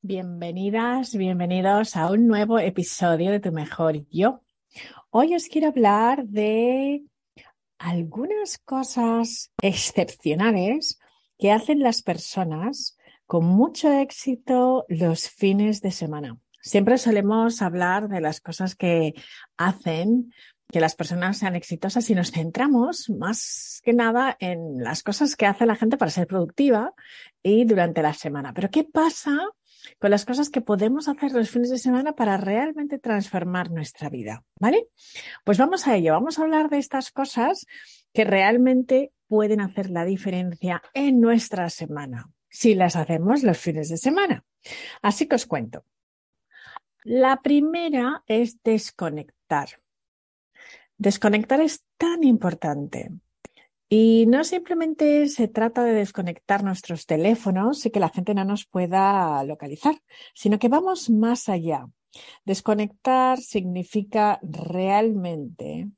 Bienvenidas, bienvenidos a un nuevo episodio de Tu Mejor Yo. Hoy os quiero hablar de algunas cosas excepcionales que hacen las personas con mucho éxito los fines de semana. Siempre solemos hablar de las cosas que hacen que las personas sean exitosas y nos centramos más que nada en las cosas que hace la gente para ser productiva y durante la semana. Pero ¿qué pasa con las cosas que podemos hacer los fines de semana para realmente transformar nuestra vida? ¿Vale? Pues vamos a ello. Vamos a hablar de estas cosas que realmente pueden hacer la diferencia en nuestra semana si las hacemos los fines de semana. Así que os cuento. La primera es desconectar. Desconectar es tan importante. Y no simplemente se trata de desconectar nuestros teléfonos y que la gente no nos pueda localizar, sino que vamos más allá. Desconectar significa realmente,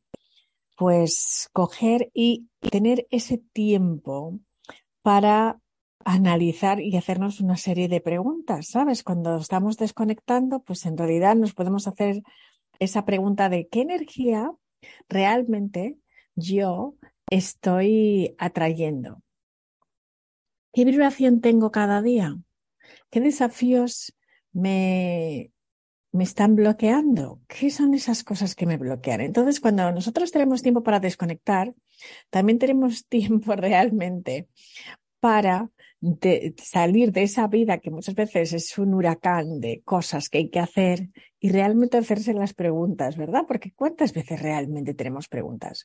pues, coger y tener ese tiempo para analizar y hacernos una serie de preguntas, ¿sabes? Cuando estamos desconectando, pues en realidad nos podemos hacer esa pregunta de qué energía realmente yo estoy atrayendo. ¿Qué vibración tengo cada día? ¿Qué desafíos me, me están bloqueando? ¿Qué son esas cosas que me bloquean? Entonces, cuando nosotros tenemos tiempo para desconectar, también tenemos tiempo realmente para de salir de esa vida que muchas veces es un huracán de cosas que hay que hacer y realmente hacerse las preguntas, ¿verdad? Porque ¿cuántas veces realmente tenemos preguntas?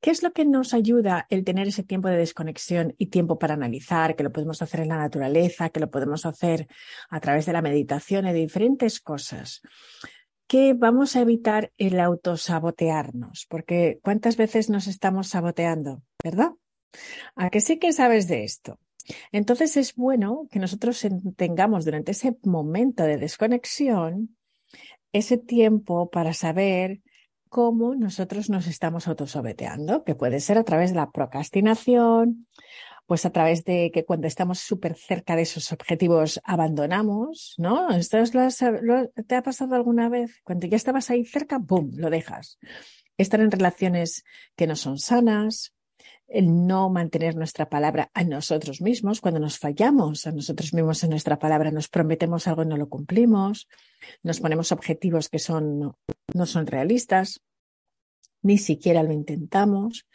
¿Qué es lo que nos ayuda el tener ese tiempo de desconexión y tiempo para analizar, que lo podemos hacer en la naturaleza, que lo podemos hacer a través de la meditación y de diferentes cosas? que vamos a evitar el autosabotearnos, porque ¿cuántas veces nos estamos saboteando, verdad? ¿A que sí que sabes de esto? Entonces es bueno que nosotros tengamos durante ese momento de desconexión ese tiempo para saber cómo nosotros nos estamos autosobeteando, que puede ser a través de la procrastinación, pues a través de que cuando estamos súper cerca de esos objetivos abandonamos, ¿no? ¿Esto te ha pasado alguna vez? Cuando ya estabas ahí cerca, ¡boom!, lo dejas. Estar en relaciones que no son sanas, el no mantener nuestra palabra a nosotros mismos, cuando nos fallamos a nosotros mismos en nuestra palabra, nos prometemos algo y no lo cumplimos, nos ponemos objetivos que son, no son realistas, ni siquiera lo intentamos,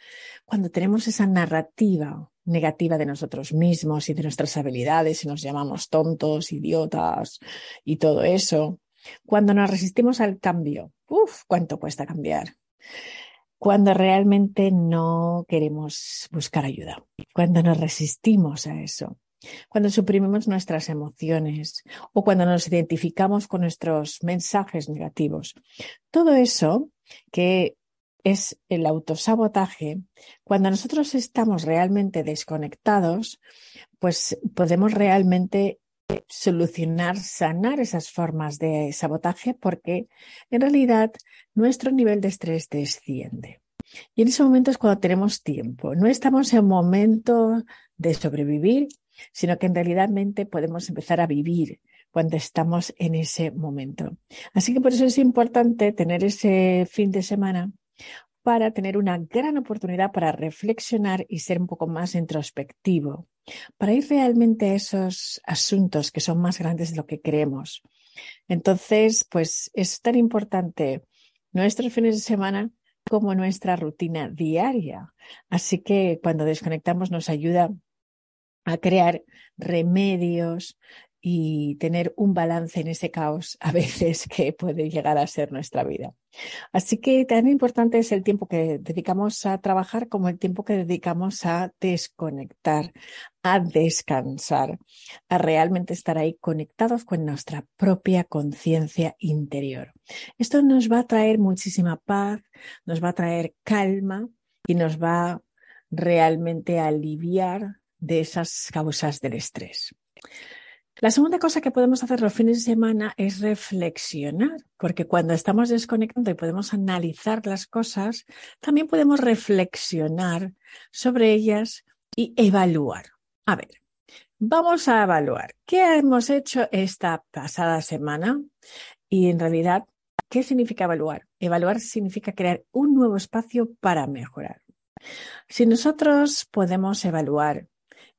cuando tenemos esa narrativa negativa de nosotros mismos y de nuestras habilidades y nos llamamos tontos, idiotas y todo eso, cuando nos resistimos al cambio, uff, cuánto cuesta cambiar cuando realmente no queremos buscar ayuda, cuando nos resistimos a eso, cuando suprimimos nuestras emociones o cuando nos identificamos con nuestros mensajes negativos. Todo eso que es el autosabotaje, cuando nosotros estamos realmente desconectados, pues podemos realmente solucionar, sanar esas formas de sabotaje porque en realidad nuestro nivel de estrés desciende. Y en ese momento es cuando tenemos tiempo. No estamos en momento de sobrevivir, sino que en realidad podemos empezar a vivir cuando estamos en ese momento. Así que por eso es importante tener ese fin de semana para tener una gran oportunidad para reflexionar y ser un poco más introspectivo, para ir realmente a esos asuntos que son más grandes de lo que creemos. Entonces, pues es tan importante nuestros fines de semana como nuestra rutina diaria. Así que cuando desconectamos nos ayuda a crear remedios y tener un balance en ese caos a veces que puede llegar a ser nuestra vida. Así que tan importante es el tiempo que dedicamos a trabajar como el tiempo que dedicamos a desconectar, a descansar, a realmente estar ahí conectados con nuestra propia conciencia interior. Esto nos va a traer muchísima paz, nos va a traer calma y nos va realmente a aliviar de esas causas del estrés. La segunda cosa que podemos hacer los fines de semana es reflexionar, porque cuando estamos desconectando y podemos analizar las cosas, también podemos reflexionar sobre ellas y evaluar. A ver, Vamos a evaluar qué hemos hecho esta pasada semana y en realidad, ¿qué significa evaluar? Evaluar significa crear un nuevo espacio para mejorar. Si nosotros podemos evaluar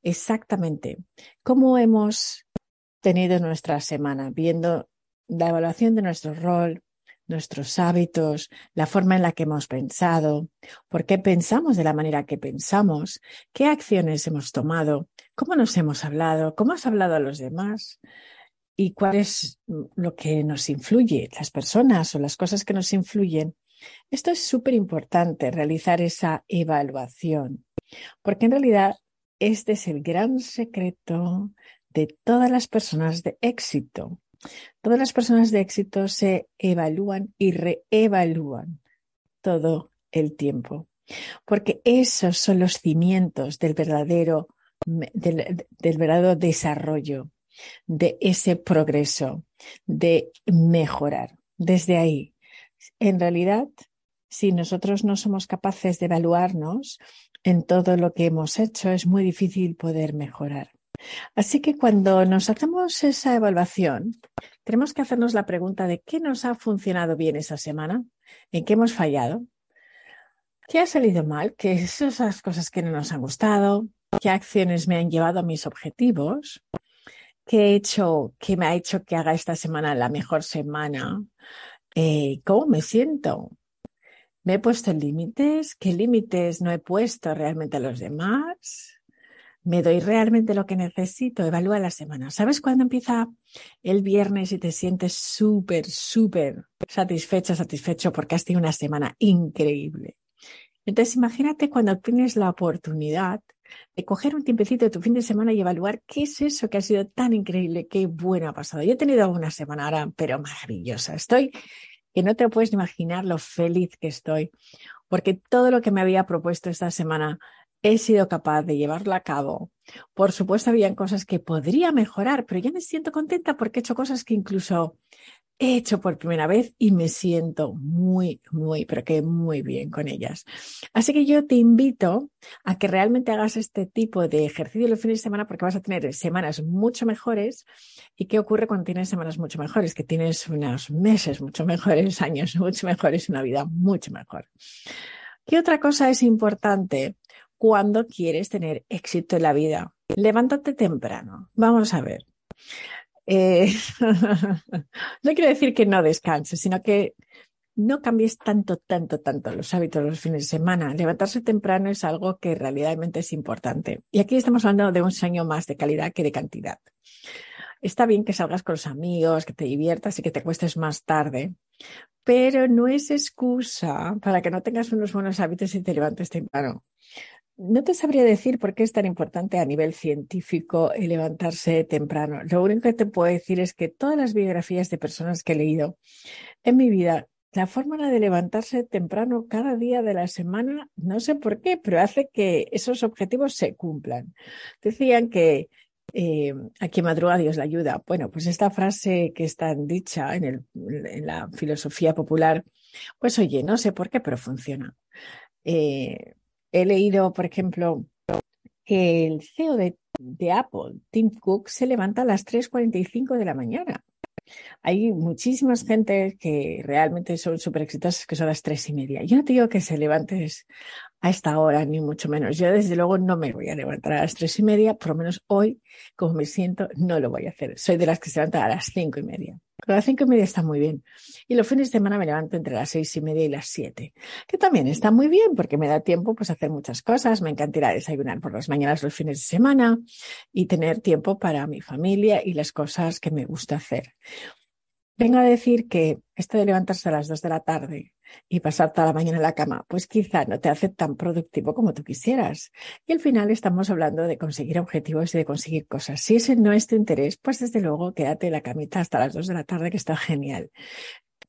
exactamente cómo hemos tenido nuestra semana, viendo la evaluación de nuestro rol, nuestros hábitos, la forma en la que hemos pensado, por qué pensamos de la manera que pensamos, qué acciones hemos tomado, cómo nos hemos hablado, cómo has hablado a los demás y cuál es lo que nos influye, las personas o las cosas que nos influyen. Esto es súper importante, realizar esa evaluación, porque en realidad este es el gran secreto de todas las personas de éxito. Todas las personas de éxito se evalúan y reevalúan todo el tiempo, porque esos son los cimientos del verdadero, del, del verdadero desarrollo, de ese progreso, de mejorar. Desde ahí, en realidad, si nosotros no somos capaces de evaluarnos en todo lo que hemos hecho, es muy difícil poder mejorar. Así que cuando nos hacemos esa evaluación, tenemos que hacernos la pregunta de qué nos ha funcionado bien esa semana, en qué hemos fallado, qué ha salido mal, qué son esas cosas que no nos han gustado, qué acciones me han llevado a mis objetivos, qué he hecho que me ha hecho que haga esta semana la mejor semana, eh, cómo me siento. ¿Me he puesto límites? ¿Qué límites no he puesto realmente a los demás? ¿Me doy realmente lo que necesito? Evalúa la semana. ¿Sabes cuándo empieza el viernes y te sientes súper, súper satisfecha, satisfecho porque has tenido una semana increíble? Entonces, imagínate cuando tienes la oportunidad de coger un tiempecito de tu fin de semana y evaluar qué es eso que ha sido tan increíble, qué bueno ha pasado. Yo he tenido una semana ahora, pero maravillosa. Estoy que no te puedes imaginar lo feliz que estoy, porque todo lo que me había propuesto esta semana he sido capaz de llevarlo a cabo. Por supuesto, habían cosas que podría mejorar, pero ya me siento contenta porque he hecho cosas que incluso he hecho por primera vez y me siento muy, muy, pero que muy bien con ellas. Así que yo te invito a que realmente hagas este tipo de ejercicio los fines de semana porque vas a tener semanas mucho mejores. ¿Y qué ocurre cuando tienes semanas mucho mejores? Que tienes unos meses mucho mejores, años mucho mejores, una vida mucho mejor. ¿Qué otra cosa es importante? Cuando quieres tener éxito en la vida. Levántate temprano. Vamos a ver. Eh, no quiero decir que no descanses, sino que no cambies tanto, tanto, tanto los hábitos los fines de semana. Levantarse temprano es algo que realmente es importante. Y aquí estamos hablando de un sueño más de calidad que de cantidad. Está bien que salgas con los amigos, que te diviertas y que te cuestes más tarde, pero no es excusa para que no tengas unos buenos hábitos y te levantes temprano. No te sabría decir por qué es tan importante a nivel científico levantarse temprano. Lo único que te puedo decir es que todas las biografías de personas que he leído en mi vida, la fórmula de levantarse temprano cada día de la semana, no sé por qué, pero hace que esos objetivos se cumplan. Decían que eh, a quien madruga Dios la ayuda. Bueno, pues esta frase que está dicha en, el, en la filosofía popular, pues oye, no sé por qué, pero funciona. Eh, He leído, por ejemplo, que el CEO de, Apple, Tim Cook, se levanta a las 3.45 de la mañana. Hay muchísimas gente que realmente son súper exitosas que son las tres y media. Yo no te digo que se levantes a esta hora, ni mucho menos. Yo desde luego no me voy a levantar a las tres y media, por lo menos hoy, como me siento, no lo voy a hacer. Soy de las que se levantan a las cinco y media. Pero a las cinco y media está muy bien. Y los fines de semana me levanto entre las seis y media y las siete, que también está muy bien porque me da tiempo pues hacer muchas cosas. Me encantará desayunar por las mañanas los fines de semana y tener tiempo para mi familia y las cosas que me gusta hacer. Vengo a decir que esto de levantarse a las dos de la tarde y pasar toda la mañana en la cama, pues quizá no te hace tan productivo como tú quisieras. Y al final estamos hablando de conseguir objetivos y de conseguir cosas. Si ese no es tu interés, pues desde luego quédate en la camita hasta las dos de la tarde, que está genial.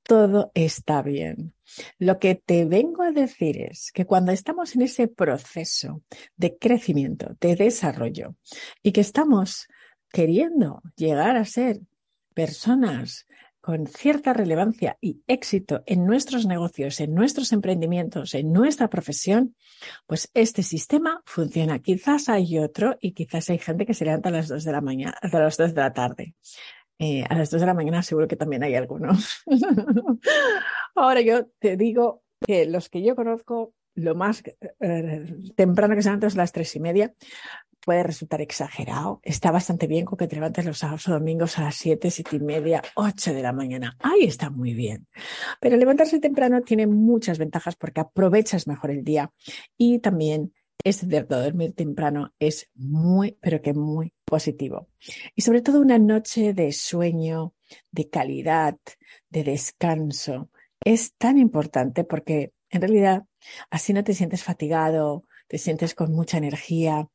Todo está bien. Lo que te vengo a decir es que cuando estamos en ese proceso de crecimiento, de desarrollo, y que estamos queriendo llegar a ser personas con cierta relevancia y éxito en nuestros negocios, en nuestros emprendimientos, en nuestra profesión, pues este sistema funciona. Quizás hay otro y quizás hay gente que se levanta a las dos de la mañana, a las dos de la tarde. Eh, a las dos de la mañana seguro que también hay algunos. Ahora yo te digo que los que yo conozco, lo más eh, temprano que se levantan es las tres y media, puede resultar exagerado. Está bastante bien con que te levantes los sábados o domingos a las siete, siete y media, ocho de la mañana. Ahí está muy bien. Pero levantarse temprano tiene muchas ventajas porque aprovechas mejor el día y también es cierto, dormir temprano es muy, pero que muy positivo. Y sobre todo una noche de sueño, de calidad, de descanso, es tan importante porque en realidad así no te sientes fatigado, te sientes con mucha energía,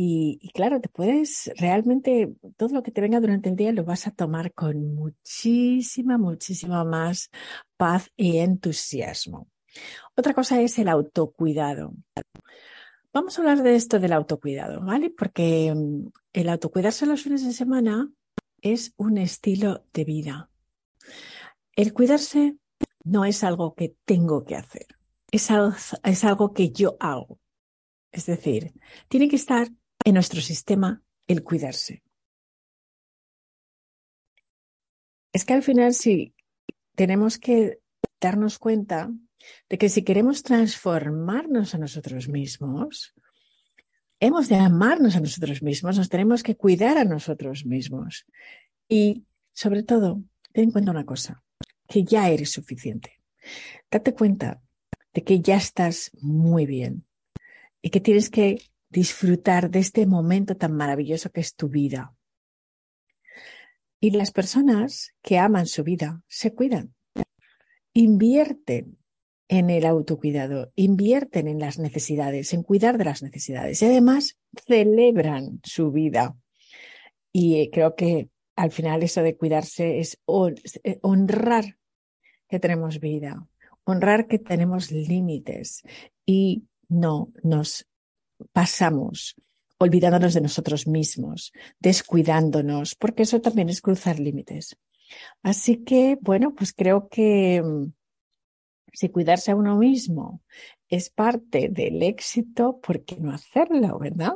y, claro, te puedes realmente, todo lo que te venga durante el día lo vas a tomar con muchísima, muchísima más paz y entusiasmo. Otra cosa es el autocuidado. Vamos a hablar de esto del autocuidado, ¿vale? Porque mm, el autocuidarse los fines de semana es un estilo de vida. El cuidarse no es algo que tengo que hacer, es es algo que yo hago. Es decir, tiene que estar en nuestro sistema el cuidarse. Es que al final sí tenemos que darnos cuenta de que si queremos transformarnos a nosotros mismos, hemos de amarnos a nosotros mismos, nos tenemos que cuidar a nosotros mismos. Y sobre todo, ten en cuenta una cosa, que ya eres suficiente. Date cuenta de que ya estás muy bien y que tienes que disfrutar de este momento tan maravilloso que es tu vida. Y las personas que aman su vida se cuidan, invierten en el autocuidado, invierten en las necesidades, en cuidar de las necesidades y además celebran su vida. Y eh, creo que al final eso de cuidarse es eh, honrar que tenemos vida, honrar que tenemos límites y no nos pasamos olvidándonos de nosotros mismos, descuidándonos, porque eso también es cruzar límites. Así que, bueno, pues creo que mm, si cuidarse a uno mismo es parte del éxito, ¿por qué no hacerlo, verdad?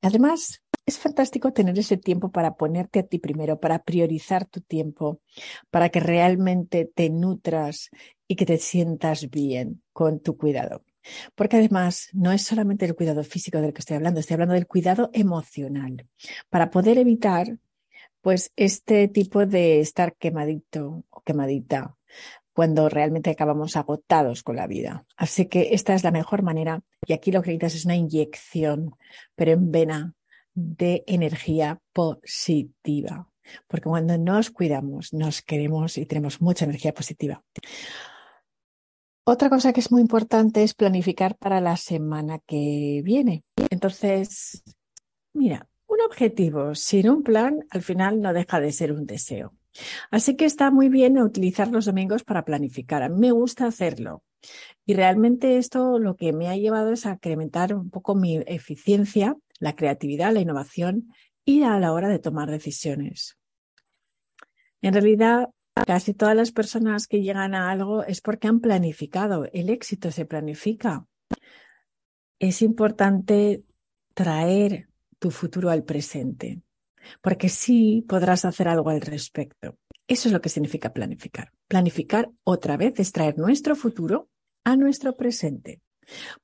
Además, es fantástico tener ese tiempo para ponerte a ti primero, para priorizar tu tiempo, para que realmente te nutras y que te sientas bien con tu cuidado. Porque además no es solamente el cuidado físico del que estoy hablando, estoy hablando del cuidado emocional, para poder evitar pues este tipo de estar quemadito o quemadita cuando realmente acabamos agotados con la vida. Así que esta es la mejor manera y aquí lo que necesitas es una inyección, pero en vena de energía positiva. Porque cuando nos cuidamos, nos queremos y tenemos mucha energía positiva. Otra cosa que es muy importante es planificar para la semana que viene. Entonces, mira, un objetivo sin un plan al final no deja de ser un deseo. Así que está muy bien utilizar los domingos para planificar. A mí me gusta hacerlo. Y realmente esto lo que me ha llevado es a incrementar un poco mi eficiencia, la creatividad, la innovación y a la hora de tomar decisiones. En realidad, Casi todas las personas que llegan a algo es porque han planificado. El éxito se planifica. Es importante traer tu futuro al presente, porque sí podrás hacer algo al respecto. Eso es lo que significa planificar. Planificar otra vez es traer nuestro futuro a nuestro presente.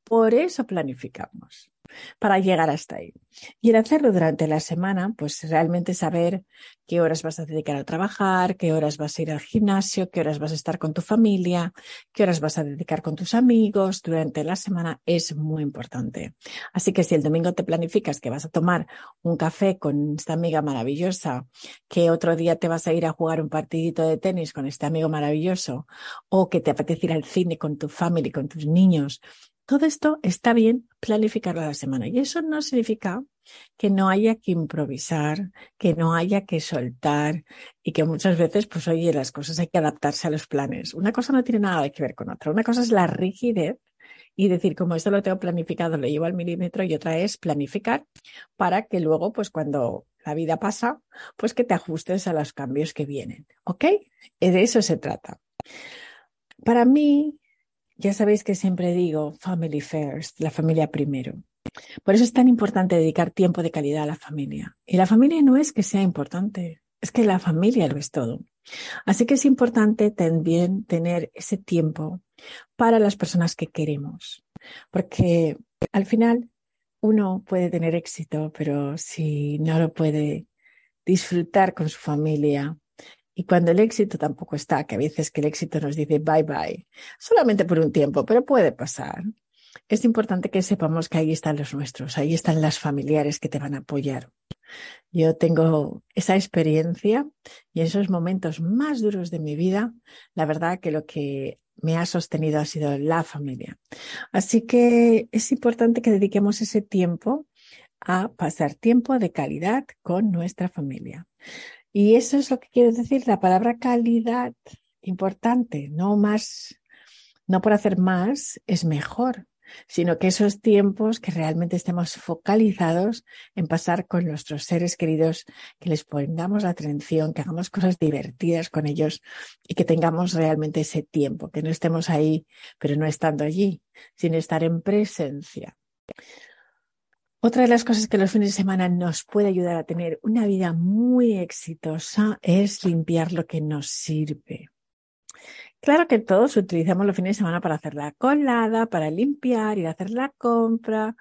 Por eso planificamos para llegar hasta ahí. Y el hacerlo durante la semana, pues realmente saber qué horas vas a dedicar a trabajar, qué horas vas a ir al gimnasio, qué horas vas a estar con tu familia, qué horas vas a dedicar con tus amigos durante la semana es muy importante. Así que si el domingo te planificas que vas a tomar un café con esta amiga maravillosa, que otro día te vas a ir a jugar un partidito de tenis con este amigo maravilloso, o que te apetece ir al cine con tu familia, con tus niños, todo esto está bien planificarlo a la semana y eso no significa que no haya que improvisar, que no haya que soltar y que muchas veces, pues oye, las cosas hay que adaptarse a los planes. Una cosa no tiene nada que ver con otra. Una cosa es la rigidez y decir, como esto lo tengo planificado, lo llevo al milímetro y otra es planificar para que luego, pues cuando la vida pasa, pues que te ajustes a los cambios que vienen. ¿Ok? De eso se trata. Para mí, ya sabéis que siempre digo family first, la familia primero. Por eso es tan importante dedicar tiempo de calidad a la familia. Y la familia no es que sea importante, es que la familia lo es todo. Así que es importante también tener ese tiempo para las personas que queremos, porque al final uno puede tener éxito, pero si no lo puede disfrutar con su familia, y cuando el éxito tampoco está, que a veces que el éxito nos dice bye bye, solamente por un tiempo, pero puede pasar. Es importante que sepamos que ahí están los nuestros, ahí están las familiares que te van a apoyar. Yo tengo esa experiencia y en esos momentos más duros de mi vida, la verdad que lo que me ha sostenido ha sido la familia. Así que es importante que dediquemos ese tiempo a pasar tiempo de calidad con nuestra familia. Y eso es lo que quiero decir, la palabra calidad, importante, no más, no por hacer más, es mejor sino que esos tiempos que realmente estemos focalizados en pasar con nuestros seres queridos, que les pongamos la atención, que hagamos cosas divertidas con ellos y que tengamos realmente ese tiempo, que no estemos ahí, pero no estando allí, sino estar en presencia. Otra de las cosas que los fines de semana nos puede ayudar a tener una vida muy exitosa es limpiar lo que nos sirve. Claro que todos utilizamos los fines de semana para hacer la colada, para limpiar, ir a hacer la compra.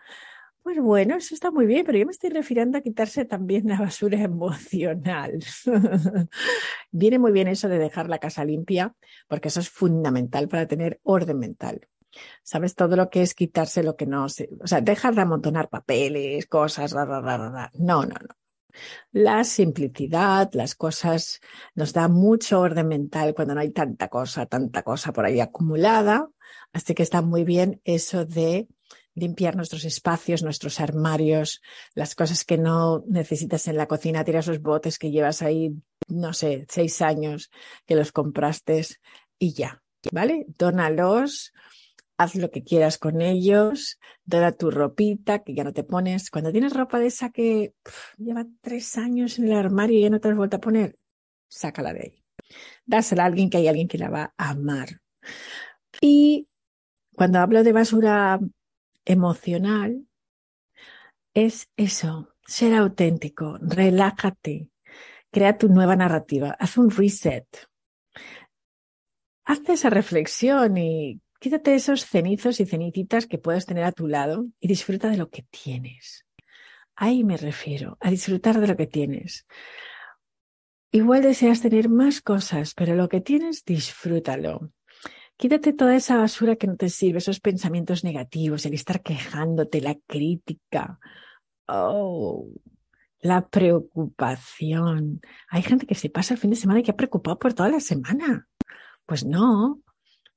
Pues bueno, eso está muy bien, pero yo me estoy refiriendo a quitarse también la basura emocional. Viene muy bien eso de dejar la casa limpia, porque eso es fundamental para tener orden mental. ¿Sabes? Todo lo que es quitarse lo que no se... O sea, dejar de amontonar papeles, cosas, No, no, no. La simplicidad, las cosas, nos da mucho orden mental cuando no hay tanta cosa, tanta cosa por ahí acumulada. Así que está muy bien eso de limpiar nuestros espacios, nuestros armarios, las cosas que no necesitas en la cocina, tiras los botes que llevas ahí, no sé, seis años que los compraste y ya, ¿vale? Dónalos haz lo que quieras con ellos, dona tu ropita que ya no te pones. Cuando tienes ropa de esa que lleva tres años en el armario y ya no te has vuelto a poner, sácala de ahí. Dásela a alguien que hay alguien que la va a amar. Y cuando hablo de basura emocional, es eso, ser auténtico, relájate, crea tu nueva narrativa, haz un reset. Hazte esa reflexión y Quítate esos cenizos y cenicitas que puedas tener a tu lado y disfruta de lo que tienes. Ahí me refiero, a disfrutar de lo que tienes. Igual deseas tener más cosas, pero lo que tienes, disfrútalo. Quítate toda esa basura que no te sirve, esos pensamientos negativos, el estar quejándote, la crítica. Oh, la preocupación. Hay gente que se pasa el fin de semana y que ha preocupado por toda la semana. Pues no,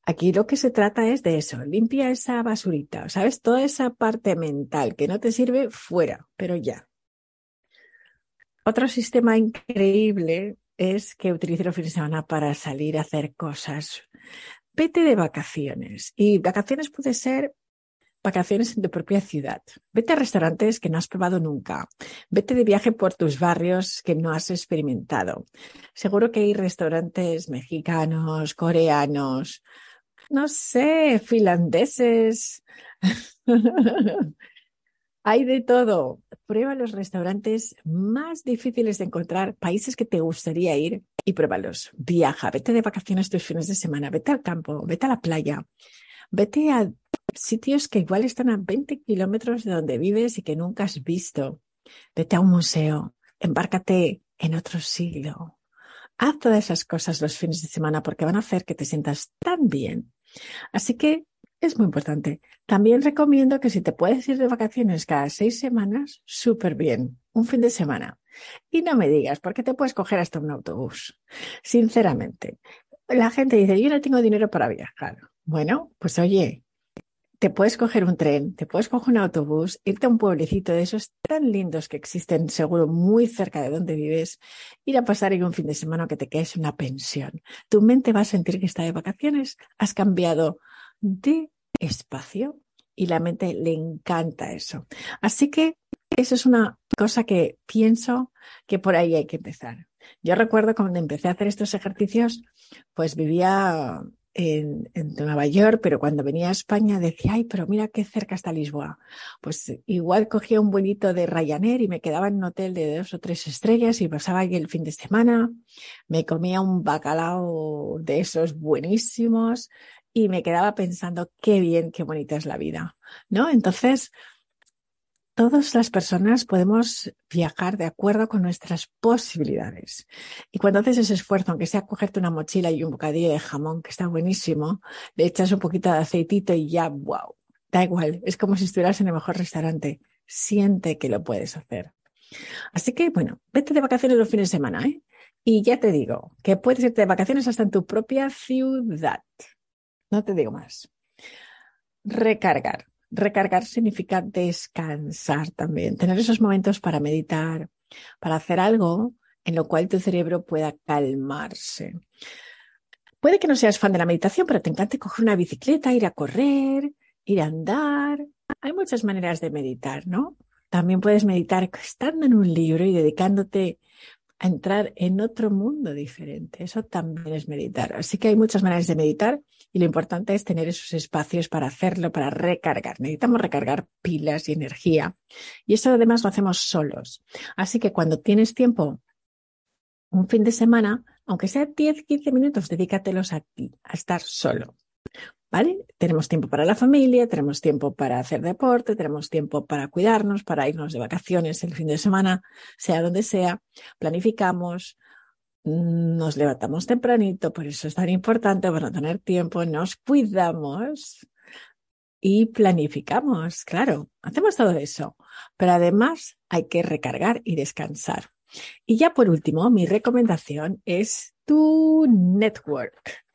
Aquí lo que se trata es de eso, limpia esa basurita, ¿sabes? Toda esa parte mental que no te sirve, fuera, pero ya. Otro sistema increíble es que utilice los fines de semana para salir a hacer cosas. Vete de vacaciones. Y vacaciones puede ser vacaciones en tu propia ciudad. Vete a restaurantes que no has probado nunca. Vete de viaje por tus barrios que no has experimentado. Seguro que hay restaurantes mexicanos, coreanos, no sé, finlandeses. Hay de todo. Prueba los restaurantes más difíciles de encontrar, países que te gustaría ir y pruébalos. Viaja, vete de vacaciones tus fines de semana, vete al campo, vete a la playa, vete a sitios que igual están a 20 kilómetros de donde vives y que nunca has visto. Vete a un museo, embárcate en otro siglo. Haz todas esas cosas los fines de semana porque van a hacer que te sientas tan bien Así que es muy importante. También recomiendo que si te puedes ir de vacaciones cada seis semanas, súper bien, un fin de semana. Y no me digas, porque te puedes coger hasta un autobús. Sinceramente, la gente dice, yo no tengo dinero para viajar. Bueno, pues oye, te puedes coger un tren, te puedes coger un autobús, irte a un pueblecito de esos tan lindos que existen seguro muy cerca de donde vives, ir a pasar ahí un fin de semana que te quedes una pensión. Tu mente va a sentir que está de vacaciones, has cambiado de espacio y la mente le encanta eso. Así que eso es una cosa que pienso que por ahí hay que empezar. Yo recuerdo cuando empecé a hacer estos ejercicios, pues vivía en, Nueva York, pero cuando venía a España decía, ay, pero mira qué cerca está Lisboa. Pues igual cogía un vuelito de Ryanair y me quedaba en un hotel de dos o tres estrellas y pasaba ahí el fin de semana, me comía un bacalao de esos buenísimos y me quedaba pensando qué bien, qué bonita es la vida, ¿no? Entonces, todas las personas podemos viajar de acuerdo con nuestras posibilidades. Y cuando haces ese esfuerzo, aunque sea cogerte una mochila y un bocadillo de jamón, que está buenísimo, le echas un poquito de aceitito y ya, wow, da igual, es como si estuvieras en el mejor restaurante. Siente que lo puedes hacer. Así que, bueno, vete de vacaciones los fines de semana, ¿eh? Y ya te digo que puedes irte de vacaciones hasta en tu propia ciudad. No te digo más. Recargar. Recargar significa descansar también, tener esos momentos para meditar, para hacer algo en lo cual tu cerebro pueda calmarse. Puede que no seas fan de la meditación, pero te encante coger una bicicleta, ir a correr, ir a andar. Hay muchas maneras de meditar, ¿no? También puedes meditar estando en un libro y dedicándote a entrar en otro mundo diferente. Eso también es meditar. Así que hay muchas maneras de meditar y lo importante es tener esos espacios para hacerlo, para recargar. Necesitamos recargar pilas y energía. Y eso además lo hacemos solos. Así que cuando tienes tiempo, un fin de semana, aunque sea 10, 15 minutos, dedícatelos a ti, a estar solo. Tenemos tiempo para la familia, tenemos tiempo para hacer deporte, tenemos tiempo para cuidarnos, para irnos de vacaciones el fin de semana, sea donde sea, planificamos, nos levantamos tempranito, por eso es tan importante para tener tiempo, nos cuidamos y planificamos, claro, hacemos todo eso, pero además hay que recargar y descansar. Y ya por último, mi recomendación es tu network.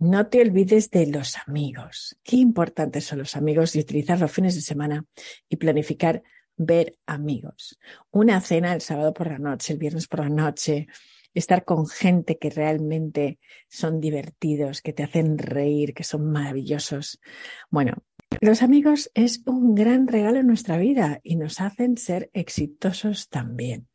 No te olvides de los amigos. Qué importantes son los amigos y utilizar los fines de semana y planificar ver amigos. Una cena el sábado por la noche, el viernes por la noche, estar con gente que realmente son divertidos, que te hacen reír, que son maravillosos. Bueno, los amigos es un gran regalo en nuestra vida y nos hacen ser exitosos también.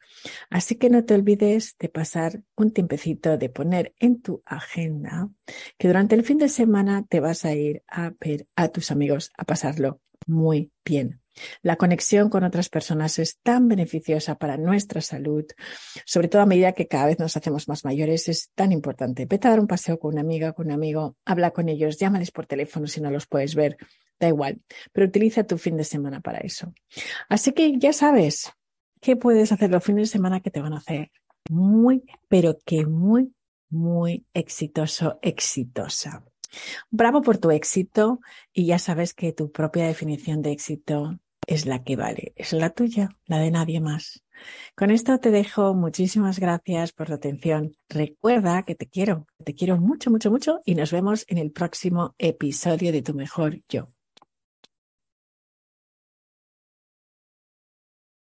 Así que no te olvides de pasar un tiempecito, de poner en tu agenda que durante el fin de semana te vas a ir a ver a tus amigos a pasarlo muy bien. La conexión con otras personas es tan beneficiosa para nuestra salud, sobre todo a medida que cada vez nos hacemos más mayores, es tan importante. Vete a dar un paseo con una amiga, con un amigo, habla con ellos, llámales por teléfono si no los puedes ver, da igual, pero utiliza tu fin de semana para eso. Así que ya sabes, ¿Qué puedes hacer los fines de semana que te van a hacer muy, pero que muy, muy exitoso, exitosa? Bravo por tu éxito y ya sabes que tu propia definición de éxito es la que vale, es la tuya, la de nadie más. Con esto te dejo. Muchísimas gracias por tu atención. Recuerda que te quiero, te quiero mucho, mucho, mucho y nos vemos en el próximo episodio de Tu Mejor Yo.